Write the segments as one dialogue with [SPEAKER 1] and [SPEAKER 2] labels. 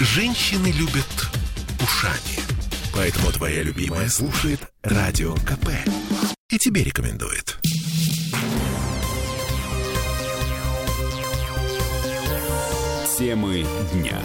[SPEAKER 1] Женщины любят ушами. Поэтому твоя любимая слушает Радио КП. И тебе рекомендует. Темы дня.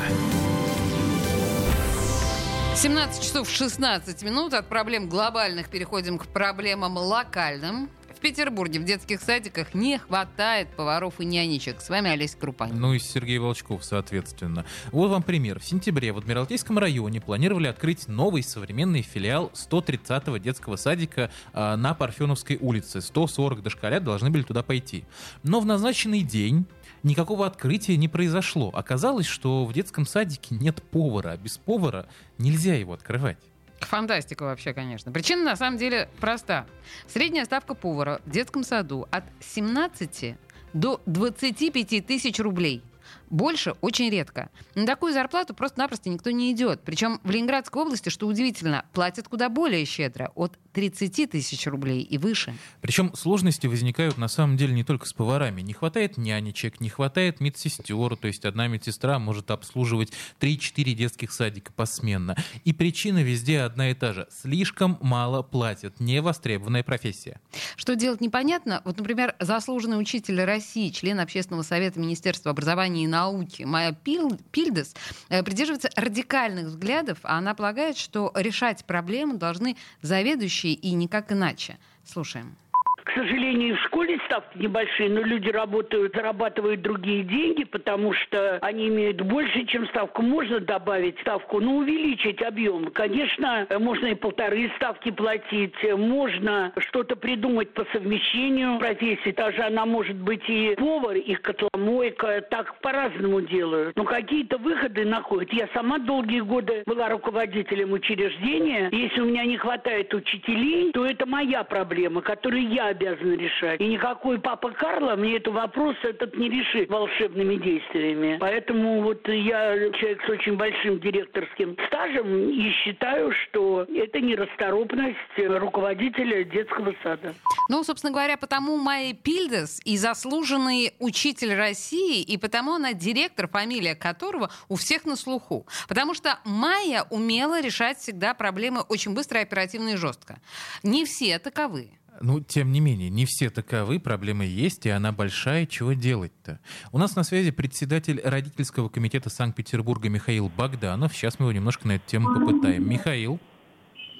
[SPEAKER 2] 17 часов 16 минут. От проблем глобальных переходим к проблемам локальным. Петербурге в детских садиках не хватает поваров и нянечек. С вами Олеся Крупанин.
[SPEAKER 3] Ну и Сергей Волчков, соответственно. Вот вам пример. В сентябре в Адмиралтейском районе планировали открыть новый современный филиал 130-го детского садика э, на Парфеновской улице. 140 дошколят должны были туда пойти. Но в назначенный день никакого открытия не произошло. Оказалось, что в детском садике нет повара, а без повара нельзя его открывать.
[SPEAKER 2] Фантастика вообще, конечно. Причина на самом деле проста. Средняя ставка повара в детском саду от 17 до 25 тысяч рублей – больше очень редко. На такую зарплату просто-напросто никто не идет. Причем в Ленинградской области, что удивительно, платят куда более щедро, от 30 тысяч рублей и выше.
[SPEAKER 3] Причем сложности возникают на самом деле не только с поварами. Не хватает нянечек, не хватает медсестер, то есть одна медсестра может обслуживать 3-4 детских садика посменно. И причина везде одна и та же. Слишком мало платят. Невостребованная профессия.
[SPEAKER 2] Что делать непонятно. Вот, например, заслуженный учитель России, член Общественного совета Министерства образования и науки науки Майя Пильдес э, придерживается радикальных взглядов, а она полагает, что решать проблему должны заведующие и никак иначе. Слушаем.
[SPEAKER 4] К сожалению, в школе ставки небольшие, но люди работают, зарабатывают другие деньги, потому что они имеют больше, чем ставку. Можно добавить ставку, но увеличить объем. Конечно, можно и полторы ставки платить, можно что-то придумать по совмещению профессии. Даже она может быть и повар, и котломойка. Так по-разному делают. Но какие-то выходы находят. Я сама долгие годы была руководителем учреждения. Если у меня не хватает учителей, то это моя проблема, которую я обязаны решать. И никакой папа Карло мне этот вопрос этот не решит волшебными действиями. Поэтому вот я человек с очень большим директорским стажем и считаю, что это нерасторопность руководителя детского сада.
[SPEAKER 2] Ну, собственно говоря, потому Майя Пильдес и заслуженный учитель России, и потому она директор, фамилия которого у всех на слуху. Потому что Майя умела решать всегда проблемы очень быстро, оперативно и жестко. Не все таковы.
[SPEAKER 3] Ну, тем не менее, не все таковы, проблемы есть, и она большая, чего делать-то? У нас на связи председатель родительского комитета Санкт-Петербурга Михаил Богданов. Сейчас мы его немножко на эту тему попытаем. Михаил.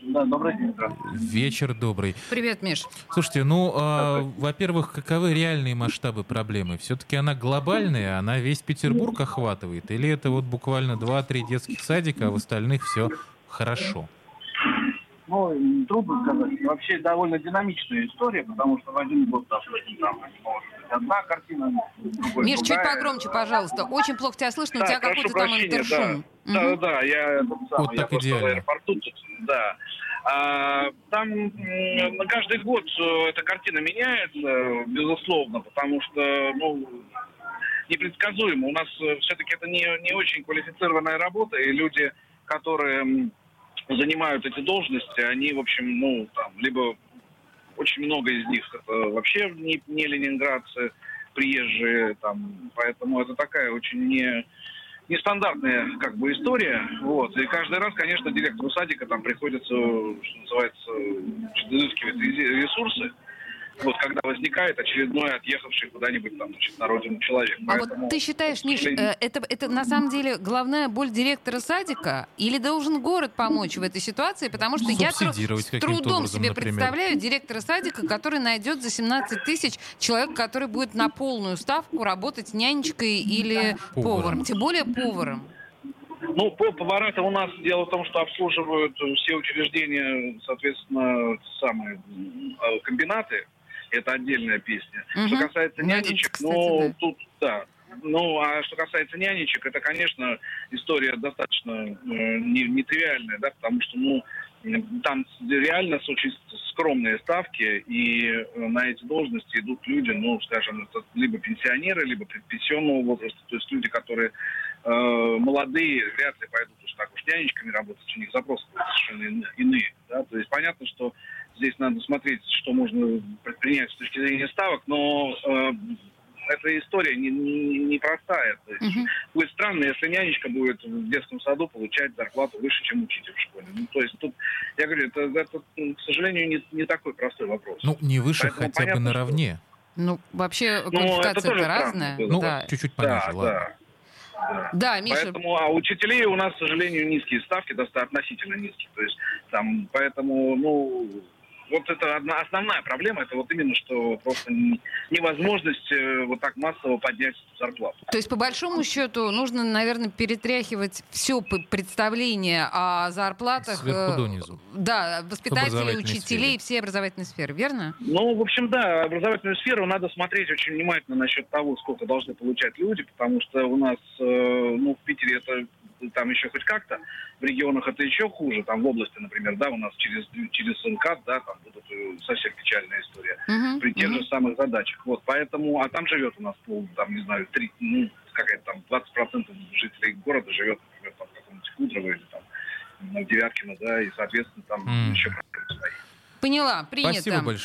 [SPEAKER 5] Да, добрый день.
[SPEAKER 3] Вечер добрый.
[SPEAKER 2] Привет, Миш.
[SPEAKER 3] Слушайте, ну, э, во-первых, каковы реальные масштабы проблемы? Все-таки она глобальная, она весь Петербург охватывает? Или это вот буквально 2-3 детских садика, а в остальных все хорошо?
[SPEAKER 5] Ну, трудно сказать. Вообще довольно динамичная история, потому что в один год, допустим, там может быть одна картина, другой
[SPEAKER 2] Миш, чуть погромче, пожалуйста. Очень плохо тебя слышно,
[SPEAKER 5] да,
[SPEAKER 2] у тебя какой-то там интершум.
[SPEAKER 5] Да, да, да, я,
[SPEAKER 3] вот
[SPEAKER 5] я
[SPEAKER 3] так идеально.
[SPEAKER 5] в аэропорту тут, да. А, там на каждый год э, эта картина меняется, безусловно, потому что, ну, непредсказуемо. У нас э, все-таки это не, не очень квалифицированная работа, и люди, которые занимают эти должности, они, в общем, ну, там, либо очень много из них это вообще не, не ленинградцы, приезжие, там, поэтому это такая очень не, нестандартная как бы история, вот, и каждый раз, конечно, директору садика там приходится, что называется, изыскивать ресурсы, вот когда возникает очередной отъехавший куда-нибудь там, значит, на родину человек.
[SPEAKER 2] А Поэтому, вот ты считаешь, Миш, э, это, это на самом деле главная боль директора садика? Или должен город помочь в этой ситуации? Потому что я тру- с трудом образом, себе например. представляю директора садика, который найдет за 17 тысяч человек, который будет на полную ставку работать нянечкой или поваром. поваром. Тем более поваром.
[SPEAKER 5] Ну, повара-то у нас дело в том, что обслуживают все учреждения, соответственно, самые э, комбинаты это отдельная песня. Угу. Что касается ну, нянечек, кстати, ну, да. тут, да. Ну, а что касается нянечек, это, конечно, история достаточно э, нетривиальная, да, потому что, ну, там реально очень скромные ставки, и э, на эти должности идут люди, ну, скажем, это либо пенсионеры, либо предпенсионного возраста, то есть люди, которые э, молодые, вряд ли пойдут уж так уж нянечками работать, у них запросы совершенно иные, да, то есть понятно, что здесь надо смотреть, что можно предпринять с точки зрения ставок, но э, эта история не, не, непростая. То есть будет странно, если нянечка будет в детском саду получать зарплату выше, чем учитель в школе. Ну, то есть тут, я говорю, это, это, к сожалению, не, не такой простой вопрос.
[SPEAKER 3] Ну, не выше,
[SPEAKER 5] Поэтому
[SPEAKER 3] хотя бы
[SPEAKER 5] понятно, что-
[SPEAKER 3] наравне.
[SPEAKER 2] Ну, вообще,
[SPEAKER 5] Ну,
[SPEAKER 2] квалификация-то
[SPEAKER 5] странно
[SPEAKER 2] разная.
[SPEAKER 5] было.
[SPEAKER 3] Ну,
[SPEAKER 2] да.
[SPEAKER 3] чуть-чуть
[SPEAKER 5] да,
[SPEAKER 3] пониже, ладно.
[SPEAKER 5] да. да.
[SPEAKER 2] да, Миша,
[SPEAKER 5] Поэтому, а учителей у нас, к сожалению, низкие ставки, достаточно относительно низкие. То есть там, поэтому, ну, вот это одна основная проблема, это вот именно, что просто не- невозможность э, вот так массово поднять зарплату.
[SPEAKER 2] то есть, по большому счету, нужно, наверное, перетряхивать все представление о зарплатах.
[SPEAKER 3] Сверху
[SPEAKER 2] э,
[SPEAKER 3] донизу.
[SPEAKER 2] Да, воспитателей, учителей,
[SPEAKER 3] сфере.
[SPEAKER 2] всей образовательной сферы, верно?
[SPEAKER 5] Ну, в общем, да, образовательную сферу надо смотреть очень внимательно насчет того, сколько должны получать люди, потому что у нас, э, ну, в Питере это там еще хоть как-то, в регионах это еще хуже, там в области, например, да, у нас через, через МКАД, да, там будут совсем печальная история
[SPEAKER 2] Мгм,
[SPEAKER 5] при тех
[SPEAKER 2] мгм.
[SPEAKER 5] же самых задачах. Вот, поэтому, а там живет у нас, пол, там, не знаю, три, ну, какая-то там 20% жителей города живет, например, там в каком-нибудь Кудрово или там на Девяткино, да, и, соответственно, там
[SPEAKER 3] М.
[SPEAKER 5] еще проблемы стоит.
[SPEAKER 2] Поняла, принято.
[SPEAKER 3] Спасибо большое.